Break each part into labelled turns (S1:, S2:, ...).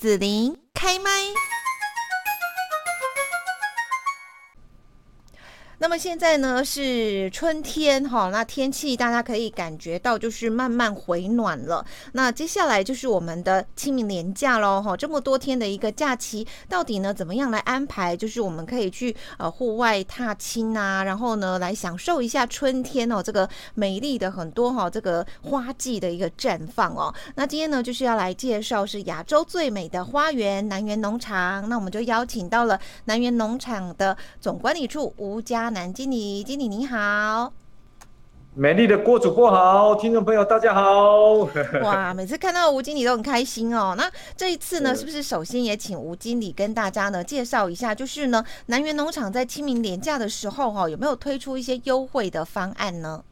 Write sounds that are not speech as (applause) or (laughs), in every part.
S1: 子琳开麦。那么现在呢是春天哈，那天气大家可以感觉到就是慢慢回暖了。那接下来就是我们的清明连假喽哈，这么多天的一个假期，到底呢怎么样来安排？就是我们可以去呃户外踏青啊，然后呢来享受一下春天哦，这个美丽的很多哈这个花季的一个绽放哦。那今天呢就是要来介绍是亚洲最美的花园南园农场，那我们就邀请到了南园农场的总管理处吴家南经理，经理你好，
S2: 美丽的郭主播好，听众朋友大家好。
S1: 哇，(laughs) 每次看到吴经理都很开心哦。那这一次呢，是不是首先也请吴经理跟大家呢介绍一下，就是呢南园农场在清明连假的时候哈、哦，有没有推出一些优惠的方案呢？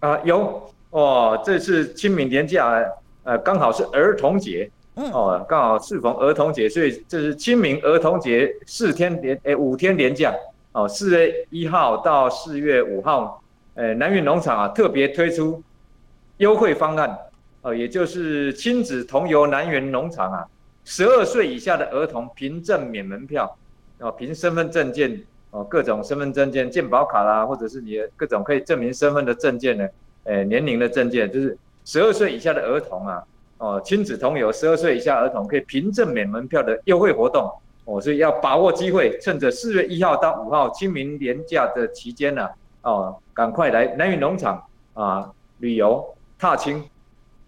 S2: 啊，有哦，这次清明连假，呃，刚好是儿童节，嗯，哦，刚好适逢儿童节，所以这是清明儿童节四天连，哎，五天连假。哦，四月一号到四月五号，呃，南园农场啊特别推出优惠方案，哦，也就是亲子同游南园农场啊，十二岁以下的儿童凭证免门票，哦，凭身份证件，哦，各种身份证件、健保卡啦，或者是你的各种可以证明身份的证件呢，呃，年龄的证件，就是十二岁以下的儿童啊，哦，亲子同游十二岁以下儿童可以凭证免门票的优惠活动。哦，是要把握机会，趁着四月一号到五号清明年假的期间呢，哦，赶快来南云农场啊旅游踏青。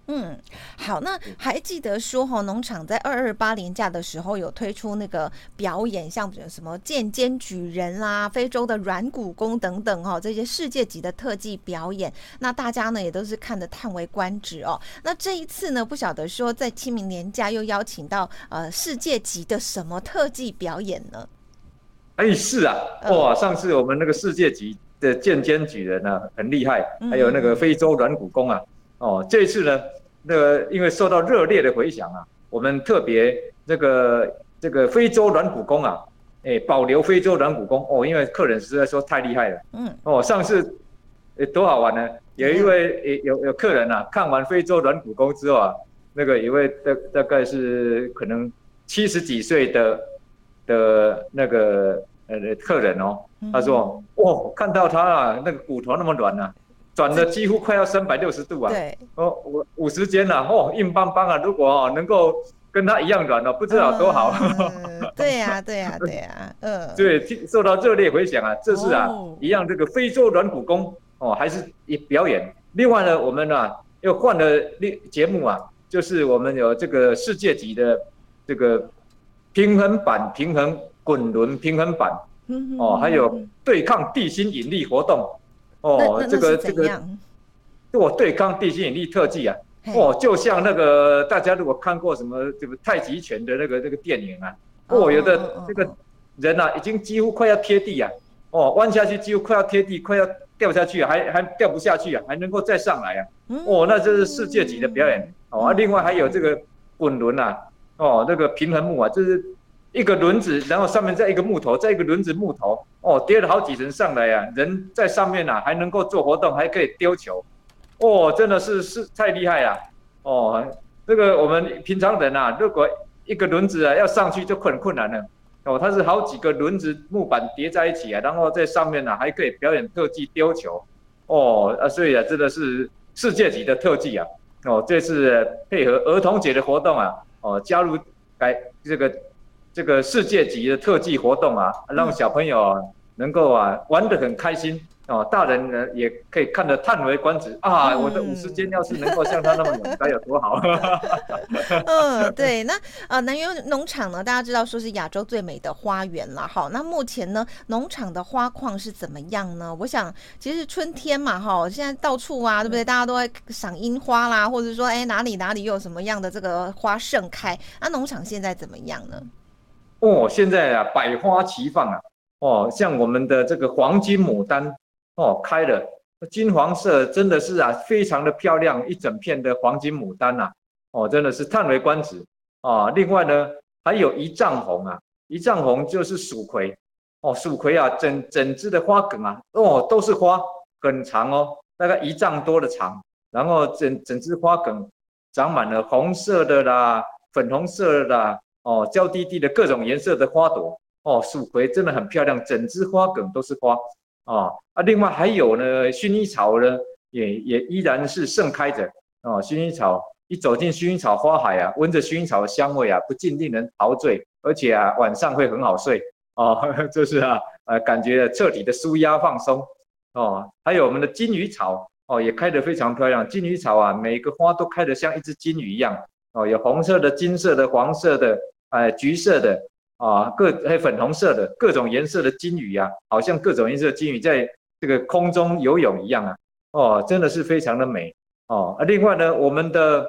S1: 嗯，好，那还记得说哈，农场在二二八年假的时候有推出那个表演，像什么剑尖举人啦、非洲的软骨功等等哈，这些世界级的特技表演，那大家呢也都是看得叹为观止哦。那这一次呢，不晓得说在清明年假又邀请到呃世界级的什么特技表演呢？
S2: 哎，是啊，哇，上次我们那个世界级的剑尖举人呢、啊、很厉害，还有那个非洲软骨功啊。哦，这一次呢，那个因为受到热烈的回响啊，我们特别这个这个非洲软骨功啊，哎，保留非洲软骨功哦，因为客人实在说太厉害了。嗯。哦，上次，诶多好玩呢！有一位有有客人啊，看完非洲软骨功之后啊，那个一位大大概是可能七十几岁的的那个呃客人哦，他说，哦，看到他啊，那个骨头那么软啊。转的几乎快要三百六十度啊！对，哦，五五十肩呐，哦，硬邦邦啊！如果哦能够跟他一样软哦，不知道多好。
S1: 嗯、(laughs) 对呀、啊，对呀、啊，对呀、啊，嗯。
S2: 对，听受到热烈回响啊！这是啊，哦、一样这个非洲软骨功哦，还是一表演。另外呢，我们呢、啊、又换了另节目啊，就是我们有这个世界级的这个平衡板平衡滚轮平衡板，哦，还有对抗地心引力活动。哦，这个这个，我对抗地心引力特技啊，哦，就像那个大家如果看过什么这个太极拳的那个那个电影啊，哦，有的这个人呐，已经几乎快要贴地啊，哦，弯下去几乎快要贴地，快要掉下去，还还掉不下去啊，还能够再上来啊，哦，那这是世界级的表演哦，另外还有这个滚轮呐，哦，那个平衡木啊，就是。一个轮子，然后上面再一个木头，再一个轮子木头，哦，叠了好几层上来啊，人在上面啊，还能够做活动，还可以丢球，哦，真的是是太厉害了，哦，这个我们平常人啊，如果一个轮子啊要上去就很困难了，哦，它是好几个轮子木板叠在一起啊，然后在上面呢、啊、还可以表演特技丢球，哦，啊，所以啊，真的是世界级的特技啊，哦，这次配合儿童节的活动啊，哦，加入改这个。这个世界级的特技活动啊，让小朋友能够啊玩得很开心哦，大人呢也可以看得叹为观止啊！我的五十肩要是能够像他那么软，该有多好！(laughs)
S1: 嗯，对，那呃南园农场呢，大家知道说是亚洲最美的花园了，好，那目前呢农场的花况是怎么样呢？我想其实春天嘛，哈，现在到处啊，对不对？大家都在赏樱花啦，或者说哎哪里哪里又有什么样的这个花盛开？那农场现在怎么样呢？
S2: 哦，现在啊，百花齐放啊！哦，像我们的这个黄金牡丹，哦，开了，金黄色，真的是啊，非常的漂亮，一整片的黄金牡丹呐、啊，哦，真的是叹为观止啊！另外呢，还有一丈红啊，一丈红就是蜀葵，哦，蜀葵啊，整整枝的花梗啊，哦，都是花，很长哦，大概一丈多的长，然后整整枝花梗长满了红色的啦。粉红色的啦哦，娇滴滴的各种颜色的花朵哦，蜀葵真的很漂亮，整枝花梗都是花哦啊。另外还有呢，薰衣草呢，也也依然是盛开着哦。薰衣草一走进薰衣草花海啊，闻着薰衣草的香味啊，不禁令人陶醉，而且啊，晚上会很好睡哦。(laughs) 就是啊，呃，感觉彻底的舒压放松哦。还有我们的金鱼草。哦，也开得非常漂亮。金鱼草啊，每个花都开得像一只金鱼一样。哦，有红色的、金色的、黄色的、呃，橘色的啊，各还有粉红色的，各种颜色的金鱼啊，好像各种颜色的金鱼在这个空中游泳一样啊。哦，真的是非常的美。哦，啊，另外呢，我们的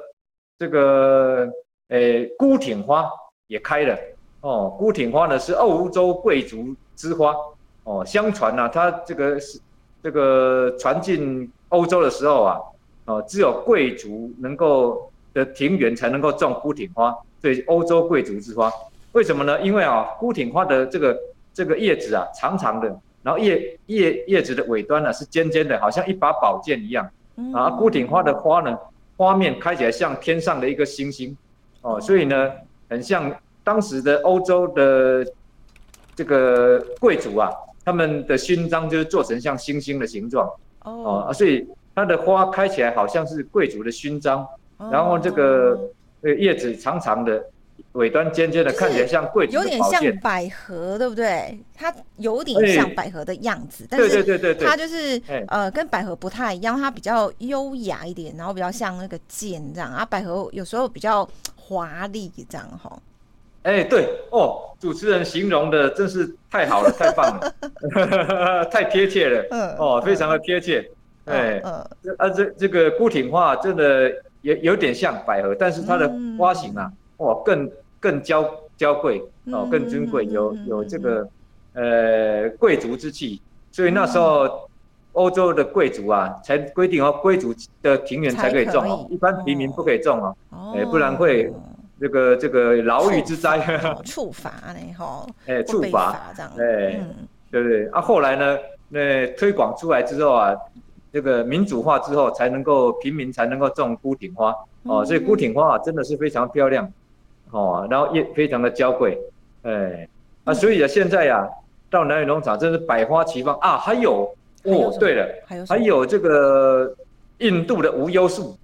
S2: 这个诶，孤挺花也开了。哦，孤挺花呢是欧洲贵族之花。哦，相传呢、它这个是这个传进。欧洲的时候啊，哦，只有贵族能够的庭园才能够种孤挺花，所以欧洲贵族之花。为什么呢？因为啊，孤挺花的这个这个叶子啊，长长的，然后叶叶叶子的尾端呢是尖尖的，好像一把宝剑一样。啊，孤挺花的花呢，花面开起来像天上的一个星星，哦，所以呢，很像当时的欧洲的这个贵族啊，他们的勋章就是做成像星星的形状。哦，所以它的花开起来好像是贵族的勋章，然后这个呃叶子长长的，尾端尖尖的，看起来像贵族的宝剑。
S1: 有点像百合，对不对？它有点像百合的样子，但是它就是呃跟百合不太一样，它比较优雅一点，然后比较像那个剑这样啊。百合有时候比较华丽这样哈。
S2: 哎，对哦，主持人形容的真是太好了，太棒了，(laughs) 太贴切了，嗯，哦，非常的贴切，哎，嗯，啊，这这个孤挺话真的有有点像百合，但是它的花型啊，哇，更更娇娇贵哦，更尊贵，有有这个呃贵族之气，所以那时候欧洲的贵族啊，才规定哦，贵族的庭园才可以种哦，一般平民不可以种哦，哎，不然会。这个这个牢狱之灾，
S1: 处罚呢？(laughs) 哈，
S2: 哎，处罚这样，哎，对不对？啊，后来呢，那推广出来之后啊，这个民主化之后，才能够平民才能够种孤挺花。哦，所以孤挺花啊，真的是非常漂亮。哦，然后也非常的娇贵，哎，啊，所以啊，现在呀，到南园农场真是百花齐放。啊，还有哦，对了，还有还有这个印度的无忧树，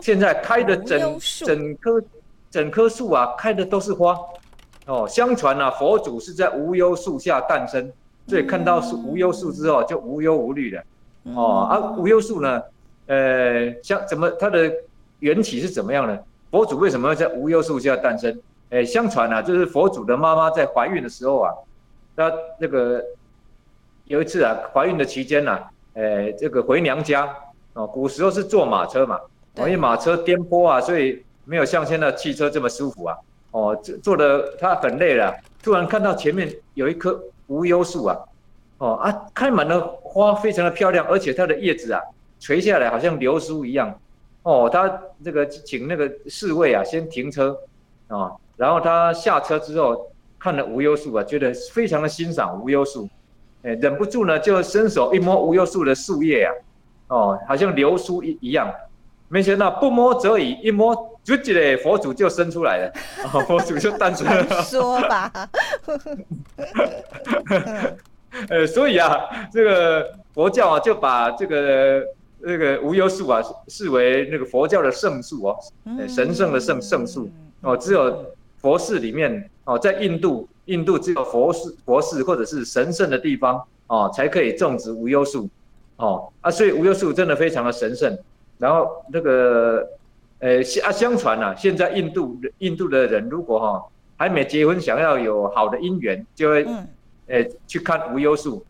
S2: 现在开的整整棵。整棵树啊，开的都是花，哦，相传啊，佛祖是在无忧树下诞生，所以看到树无忧树之后就无忧无虑了，哦，啊，无忧树呢，呃，像怎么它的缘起是怎么样呢？佛祖为什么要在无忧树下诞生？哎，相传啊，就是佛祖的妈妈在怀孕的时候啊，她那个有一次啊，怀孕的期间呢，哎，这个回娘家，哦，古时候是坐马车嘛，因为马车颠簸啊，所以。没有像现在汽车这么舒服啊！哦，坐坐的他很累了，突然看到前面有一棵无忧树啊！哦啊，开满了花，非常的漂亮，而且它的叶子啊垂下来好像流苏一样。哦，他这个请那个侍卫啊先停车啊，然后他下车之后看了无忧树啊，觉得非常的欣赏无忧树，哎，忍不住呢就伸手一摸无忧树的树叶啊，哦，好像流苏一一样。没想到不摸则已，一摸。就觉得佛祖就生出来了，佛祖就诞生了。
S1: 说吧，
S2: 呃，所以啊，这个佛教啊，就把这个那个无忧树啊，视为那个佛教的圣树哦，神圣的圣圣树哦，只有佛寺里面哦，在印度，印度只有佛寺、佛寺或者是神圣的地方哦，才可以种植无忧树哦啊，所以无忧树真的非常的神圣。然后那个。呃，相啊，相传啊，现在印度印度的人如果哈、哦、还没结婚，想要有好的姻缘，就会，呃，去看无忧树。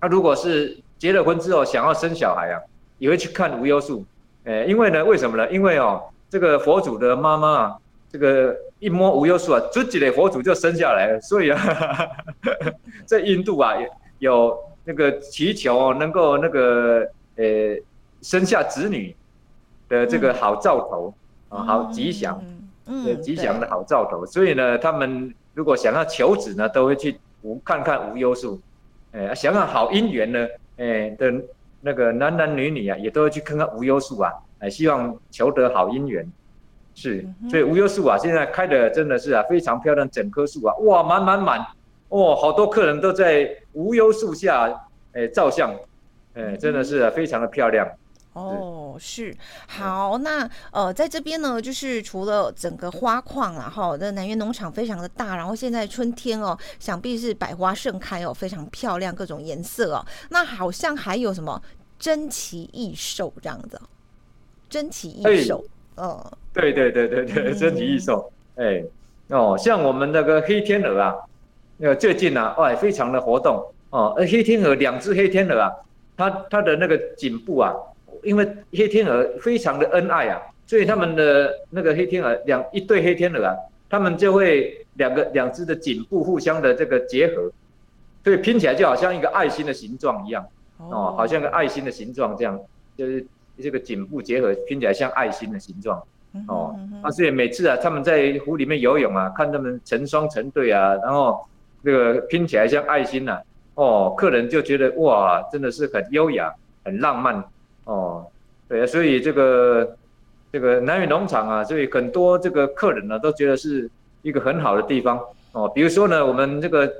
S2: 他、啊、如果是结了婚之后想要生小孩啊，也会去看无忧树。呃，因为呢，为什么呢？因为哦，这个佛祖的妈妈啊，这个一摸无忧树啊，自己的佛祖就生下来了。所以啊，(laughs) 在印度啊，有那个祈求能够那个呃生下子女。的这个好兆头啊，好吉祥，嗯，吉祥的好兆头。所以呢，他们如果想要求子呢，都会去无看看无忧树，哎，想想好姻缘呢，哎的那个男男女女啊，也都要去看看无忧树啊，哎，希望求得好姻缘。是，所以无忧树啊，现在开的真的是啊非常漂亮，整棵树啊，哇，满满满，哇，好多客人都在无忧树下，哎，照相，哎，真的是啊，非常的漂亮。
S1: 哦，是，好，那呃，在这边呢，就是除了整个花况啦，哈，那南园农场非常的大，然后现在春天哦，想必是百花盛开哦，非常漂亮，各种颜色哦，那好像还有什么珍奇异兽这样子，珍奇异兽。哦，
S2: 对对对对对，珍奇异兽，哎，哦，像我们那个黑天鹅啊，那个最近啊，哇，非常的活动哦，呃，黑天鹅两只黑天鹅啊，它它的那个颈部啊，因为黑天鹅非常的恩爱啊，所以他们的那个黑天鹅两一对黑天鹅啊，他们就会两个两只的颈部互相的这个结合，所以拼起来就好像一个爱心的形状一样，哦，好像个爱心的形状这样，就是。这个颈部结合拼起来像爱心的形状，哦，啊，所以每次啊，他们在湖里面游泳啊，看他们成双成对啊，然后这个拼起来像爱心呐，哦，客人就觉得哇，真的是很优雅、很浪漫，哦，对啊，所以这个这个南屿农场啊，所以很多这个客人呢都觉得是一个很好的地方，哦，比如说呢，我们这个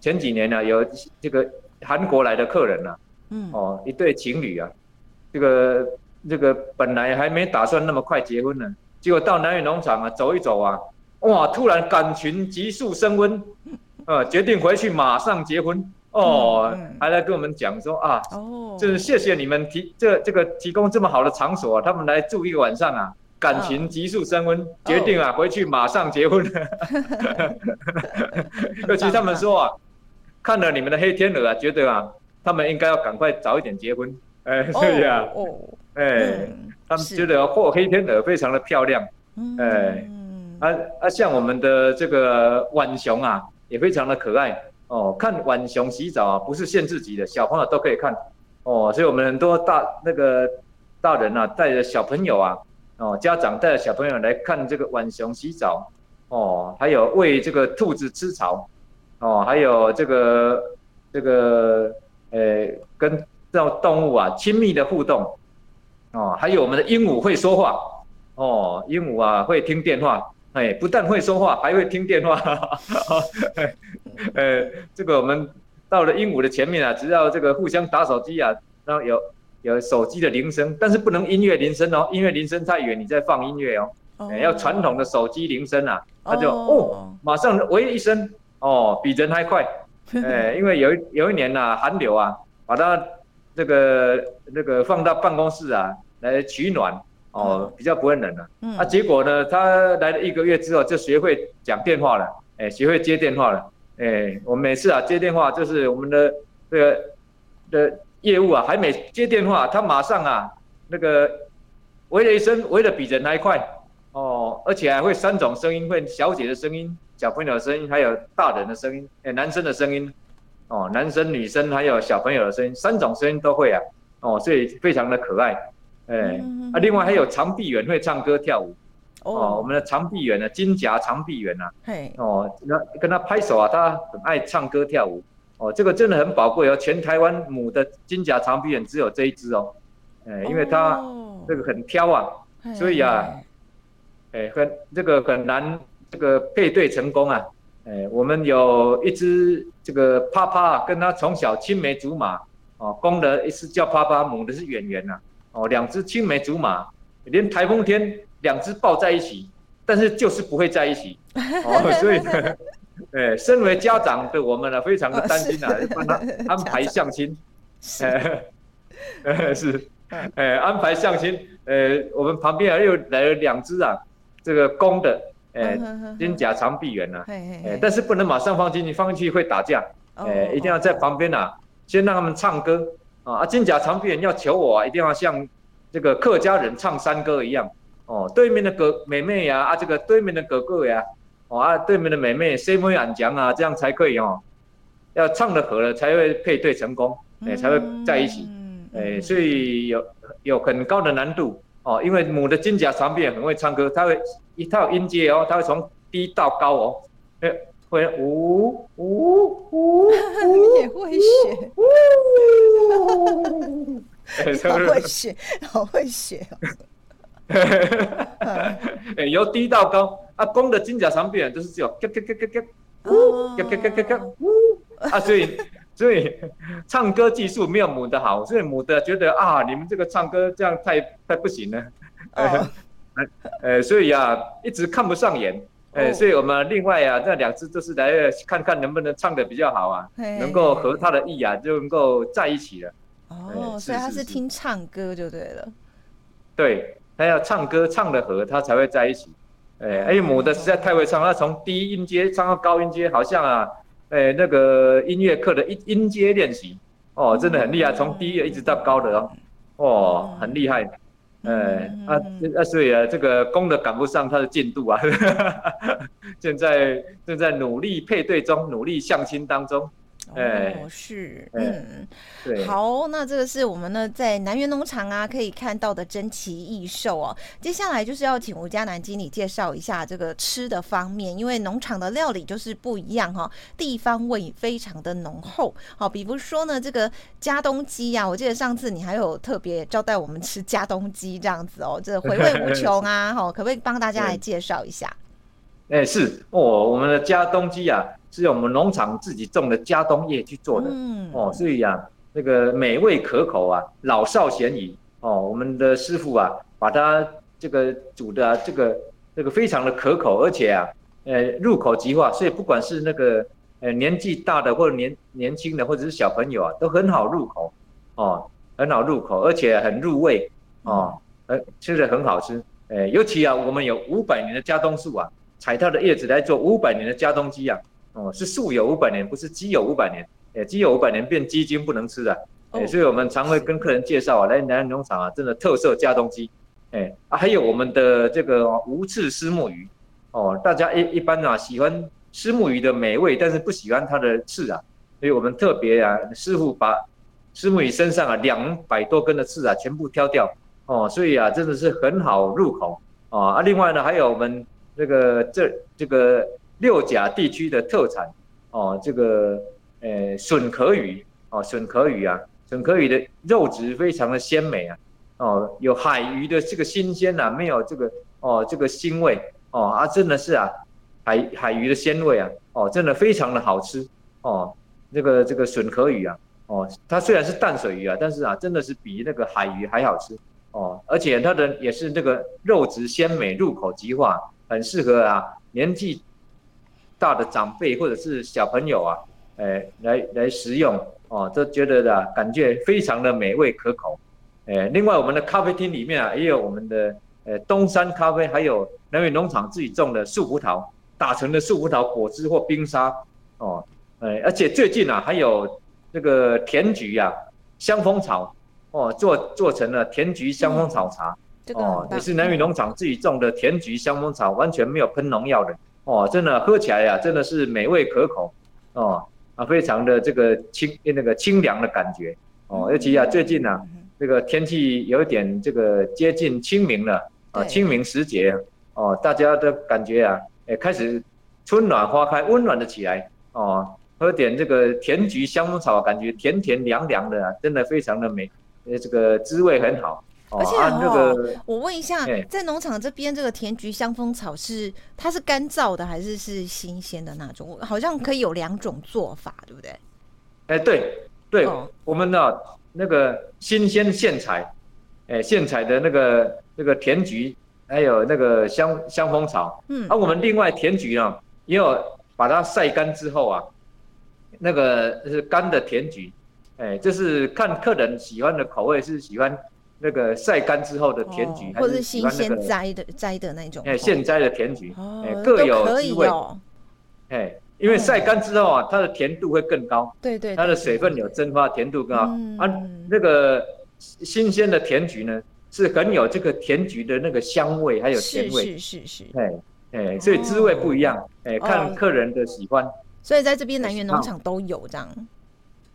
S2: 前几年呢有这个韩国来的客人呐，嗯，哦，一对情侣啊，这个。这个本来还没打算那么快结婚呢，结果到南屿农场啊走一走啊，哇，突然感情急速升温，呃，决定回去马上结婚哦，嗯嗯、还来跟我们讲说啊，哦，就是谢谢你们提这这个提供这么好的场所，啊他们来住一个晚上啊，感情急速升温，哦、决定啊回去马上结婚，(laughs) 尤其他们说啊，看了你们的黑天鹅啊，觉得啊，他们应该要赶快早一点结婚，哎，对呀。啊？哦哎，嗯、他们觉得或黑天鹅非常的漂亮，嗯、哎，啊啊，像我们的这个浣熊啊，也非常的可爱哦。看浣熊洗澡啊，不是限制级的，小朋友都可以看哦。所以我们很多大那个大人啊，带着小朋友啊，哦，家长带着小朋友来看这个浣熊洗澡哦，还有喂这个兔子吃草哦，还有这个这个呃，跟这种动物啊亲密的互动。哦，还有我们的鹦鹉会说话，哦，鹦鹉啊会听电话，哎，不但会说话，还会听电话，呃，(laughs) 这个我们到了鹦鹉的前面啊，只要这个互相打手机啊，然后有有手机的铃声，但是不能音乐铃声哦，音乐铃声太远，你在放音乐哦，哎，要传统的手机铃声啊，它就哦，马上喂一声，哦，比人还快，哎，(laughs) 因为有一有一年呐、啊，寒流啊，把它这个那个放到办公室啊。来取暖哦，比较不会冷了。嗯、啊，结果呢，他来了一个月之后就学会讲电话了，哎，学会接电话了。哎，我每次啊接电话，就是我们的这个的业务啊，还没接电话，他马上啊那个喂了一声，喂的比人还快哦，而且还会三种声音，会小姐的声音、小朋友的声音，还有大人的声音，哎，男生的声音，哦，男生、女生还有小朋友的声音，三种声音都会啊，哦，所以非常的可爱。哎，啊，另外还有长臂猿会唱歌跳舞，哦，我们的长臂猿呢，金甲长臂猿呐，嘿，哦，那跟他拍手啊，他很爱唱歌跳舞，哦，这个真的很宝贵哦，全台湾母的金甲长臂猿只有这一只哦，哎，因为它这个很挑啊，所以啊，哎，很这个很难这个配对成功啊，哎，我们有一只这个趴趴，跟他从小青梅竹马，哦，公的是叫趴趴，母的是圆圆呐。哦，两只青梅竹马，连台风天两只抱在一起，但是就是不会在一起。哦，(laughs) 所以，(laughs) 哎，身为家长的我们呢，非常的担心啊，(laughs) 帮他安排相亲。是，是，哎，安排相亲。呃，我们旁边又来了两只啊，这个公的，哎，金甲长臂猿呐，哎，但是不能马上放进去，放进去会打架。哎，一定要在旁边啊，先让他们唱歌。啊，金甲长臂猿要求我啊，一定要像这个客家人唱山歌一样哦。对面的哥妹妹呀，啊，这个对面的哥哥呀，哦啊，对面的妹妹谁没俺讲啊，这样才可以哦。要唱得合了才会配对成功，哎，才会在一起。哎，所以有有很高的难度哦，因为母的金甲长臂猿很会唱歌，它会一套音阶哦，它会从低到高哦。哎。会呜呜呜，
S1: 你 (laughs) 也会学，(laughs) 好会学，好会学。
S2: 哎，由低到高啊，公的金甲长臂都是只有咯咯咯咯咯，呜，咯咯咯咯咯，呜啊，所以所以唱歌技术没有母的好，所以母的觉得啊，你们这个唱歌这样太太不行了，呃，呃，所以啊，一直看不上眼，哎，所以我们另外啊，这两只都是来看看能不能唱的比较好啊，能够合他的意啊，就能够在一起了。
S1: 哦，所以他是听唱歌就对了。
S2: 对，他要唱歌唱的合，他才会在一起。哎，哎，母的实在太会唱，他从低音阶唱到高音阶，好像啊，哎，那个音乐课的音音阶练习，哦，真的很厉害，从低的一直到高的哦，哦，很厉害。哎，啊，啊，所以啊，这个公的赶不上他的进度啊，(laughs) 现在正在努力配对中，努力相亲当中。
S1: 哦，是，嗯，对，好，那这个是我们呢在南园农场啊可以看到的珍奇异兽哦。接下来就是要请吴家南经理介绍一下这个吃的方面，因为农场的料理就是不一样哈、哦，地方味非常的浓厚。好，比如说呢这个加东鸡呀，我记得上次你还有特别招待我们吃加东鸡这样子哦，这回味无穷啊，(laughs) 哈，可不可以帮大家来介绍一下？
S2: 哎，是哦，我们的加东鸡啊。是我们农场自己种的家冬叶去做的，嗯、哦，所以啊，那个美味可口啊，老少咸宜哦。我们的师傅啊，把它这个煮的、啊、这个这个非常的可口，而且啊，呃，入口即化，所以不管是那个呃年纪大的或者年年轻的或者是小朋友啊，都很好入口哦，很好入口，而且很入味哦，呃，吃的很好吃。呃，尤其啊，我们有五百年的家冬树啊，采它的叶子来做五百年的加冬鸡啊。哦，是树有五百年，不是鸡有五百年。哎，鸡有五百年变鸡精不能吃的。哎，所以我们常会跟客人介绍啊，来南安农场啊，真的特色加东鸡。哎，啊，还有我们的这个无刺虱目鱼。哦，大家一一般啊喜欢丝木鱼的美味，但是不喜欢它的刺啊，所以我们特别啊，师傅把丝木鱼身上啊两百多根的刺啊全部挑掉。哦，所以啊，真的是很好入口。啊，另外呢，还有我们这个这这个。六甲地区的特产哦，这个呃笋壳鱼哦，笋壳鱼啊，笋壳鱼的肉质非常的鲜美啊，哦，有海鱼的这个新鲜呐、啊，没有这个哦这个腥味哦啊，真的是啊，海海鱼的鲜味啊，哦，真的非常的好吃哦，这个这个笋壳鱼啊，哦，它虽然是淡水鱼啊，但是啊，真的是比那个海鱼还好吃哦，而且它的也是那个肉质鲜美，入口即化，很适合啊年纪。大的长辈或者是小朋友啊，哎，来来食用哦，都觉得的感觉非常的美味可口，哎，另外我们的咖啡厅里面啊，也有我们的呃东山咖啡，还有南美农场自己种的树葡萄打成的树葡萄果汁或冰沙哦，哎，而且最近啊还有这个甜菊呀、啊、香蜂草哦，做做成了甜菊香蜂草茶、嗯、哦，也是南园农场自己种的甜菊香蜂草，完全没有喷农药的。哦，真的喝起来呀、啊，真的是美味可口，哦啊，非常的这个清那个清凉的感觉，哦，尤其啊最近啊，这个天气有一点这个接近清明了，啊，清明时节，哦，大家的感觉啊，也，开始春暖花开，温暖的起来，哦，喝点这个甜菊香蜂草，感觉甜甜凉凉的、啊，真的非常的美，呃，这个滋味很好。
S1: 而且哦，我问一下，在农场这边这个甜菊香蜂草是它是干燥的还是是新鲜的那种？好像可以有两种做法，对不对？
S2: 哎，对对，我们的那个新鲜现采，哎，现采的那个那个甜菊，还有那个香香蜂草，嗯，而我们另外甜菊呢，也有把它晒干之后啊，那个是干的甜菊，哎，就是看客人喜欢的口味是喜欢。那个晒干之后的甜菊，
S1: 或者是新鲜摘的摘的那种，
S2: 哎，现摘的甜菊，哎，各有滋味。哎，因为晒干之后啊，它的甜度会更高。
S1: 对对，
S2: 它的水分有蒸发，甜度更高。啊，那个新鲜的甜菊呢，是很有这个甜菊的那个香味，还有甜味。
S1: 是是是。
S2: 哎哎，所以滋味不一样。哎，看客人的喜欢。
S1: 所以在这边南园农场都有这样。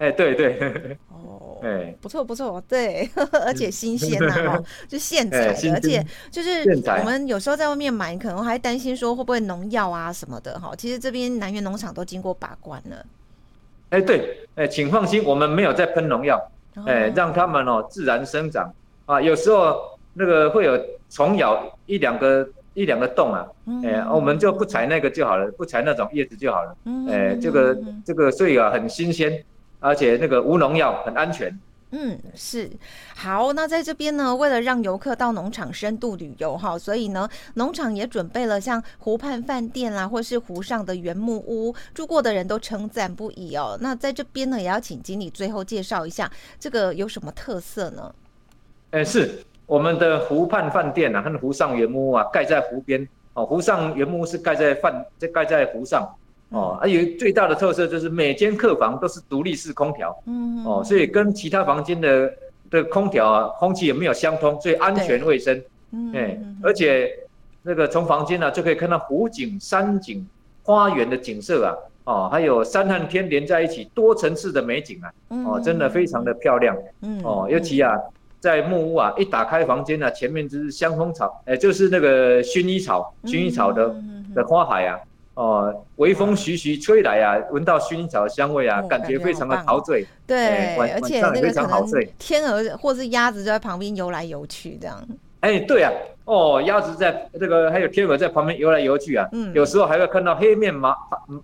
S2: 哎，对对。哦，(laughs)
S1: 哎，不错不错，对，(laughs) 而且新鲜呐，哈，就现 (laughs) 采的，而且就是我们有时候在外面买，可能还担心说会不会农药啊什么的，哈，其实这边南园农场都经过把关了。
S2: 哎，对，哎，请放心，我们没有在喷农药，哎，让他们哦自然生长。啊。有时候那个会有虫咬一两个一两个洞啊，哎，我们就不采那个就好了，不采那种叶子就好了，哎，这个这个所以啊很新鲜，而且那个无农药，很安全。
S1: 嗯，是好。那在这边呢，为了让游客到农场深度旅游哈，所以呢，农场也准备了像湖畔饭店啦，或是湖上的原木屋，住过的人都称赞不已哦。那在这边呢，也要请经理最后介绍一下这个有什么特色呢？
S2: 哎，是我们的湖畔饭店啊，和湖上原木屋啊，盖在湖边哦。湖上原木屋是盖在饭，这盖在湖上。哦，还有最大的特色就是每间客房都是独立式空调，嗯，哦，所以跟其他房间的的空调啊，空气也没有相通，所以安全卫生，嗯，哎，而且那个从房间呢就可以看到湖景、山景、花园的景色啊，哦，还有山和天连在一起，多层次的美景啊，哦，真的非常的漂亮，嗯，哦，尤其啊，在木屋啊，一打开房间呢，前面就是香风草，哎，就是那个薰衣草，薰衣草的的花海啊。哦，微风徐徐吹来啊，闻到薰衣草的香味啊，感觉非常的陶醉。
S1: 对，而且那个可能天鹅或是鸭子就在旁边游来游去这样。
S2: 哎，对啊，哦，鸭子在这个还有天鹅在旁边游来游去啊。嗯。有时候还会看到黑面马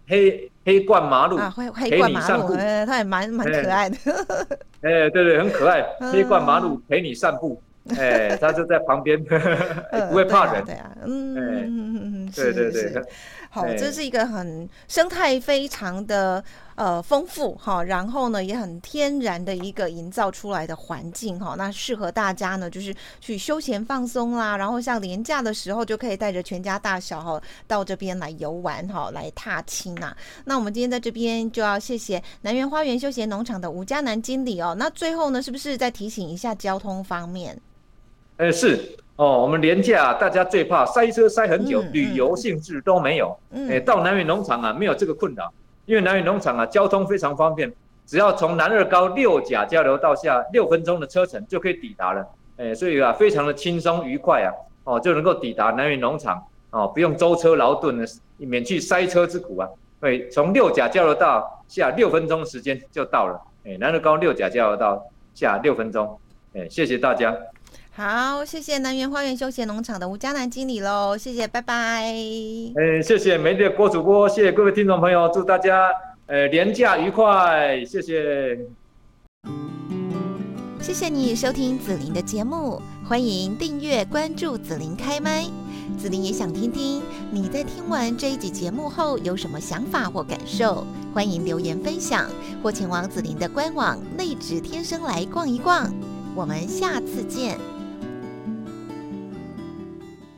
S2: 黑黑冠麻鹭啊，黑黑冠麻鹭，
S1: 它也蛮蛮可爱的。(laughs)
S2: 哎，对对，很可爱，黑冠麻鹭陪你散步。哎，它就在旁边，(laughs) 不会怕人。对啊，嗯，对对对。
S1: 好，这是一个很生态非常的呃丰富哈，然后呢也很天然的一个营造出来的环境哈，那适合大家呢就是去休闲放松啦，然后像年假的时候就可以带着全家大小哈到这边来游玩哈，来踏青呐。那我们今天在这边就要谢谢南园花园休闲农场的吴家南经理哦。那最后呢，是不是再提醒一下交通方面？
S2: 哎，是。哦，我们连假大家最怕塞车塞很久，嗯、旅游兴致都没有。嗯，哎，到南园农场啊，没有这个困扰，因为南园农场啊，交通非常方便，只要从南二高六甲交流道下六分钟的车程就可以抵达了。哎，所以啊，非常的轻松愉快啊，哦，就能够抵达南园农场，哦，不用舟车劳顿的，免去塞车之苦啊。对，从六甲交流道下六分钟时间就到了。哎，南二高六甲交流道下六分钟。哎，谢谢大家。
S1: 好，谢谢南园花园休闲农场的吴嘉南经理喽，谢谢，拜拜。哎，
S2: 谢谢美丽的郭主播，谢谢各位听众朋友，祝大家呃廉假愉快，谢谢。
S1: 谢谢你收听紫琳的节目，欢迎订阅关注紫琳开麦。紫琳也想听听你在听完这一集节目后有什么想法或感受，欢迎留言分享或前往紫琳的官网内指天生来逛一逛。我们下次见。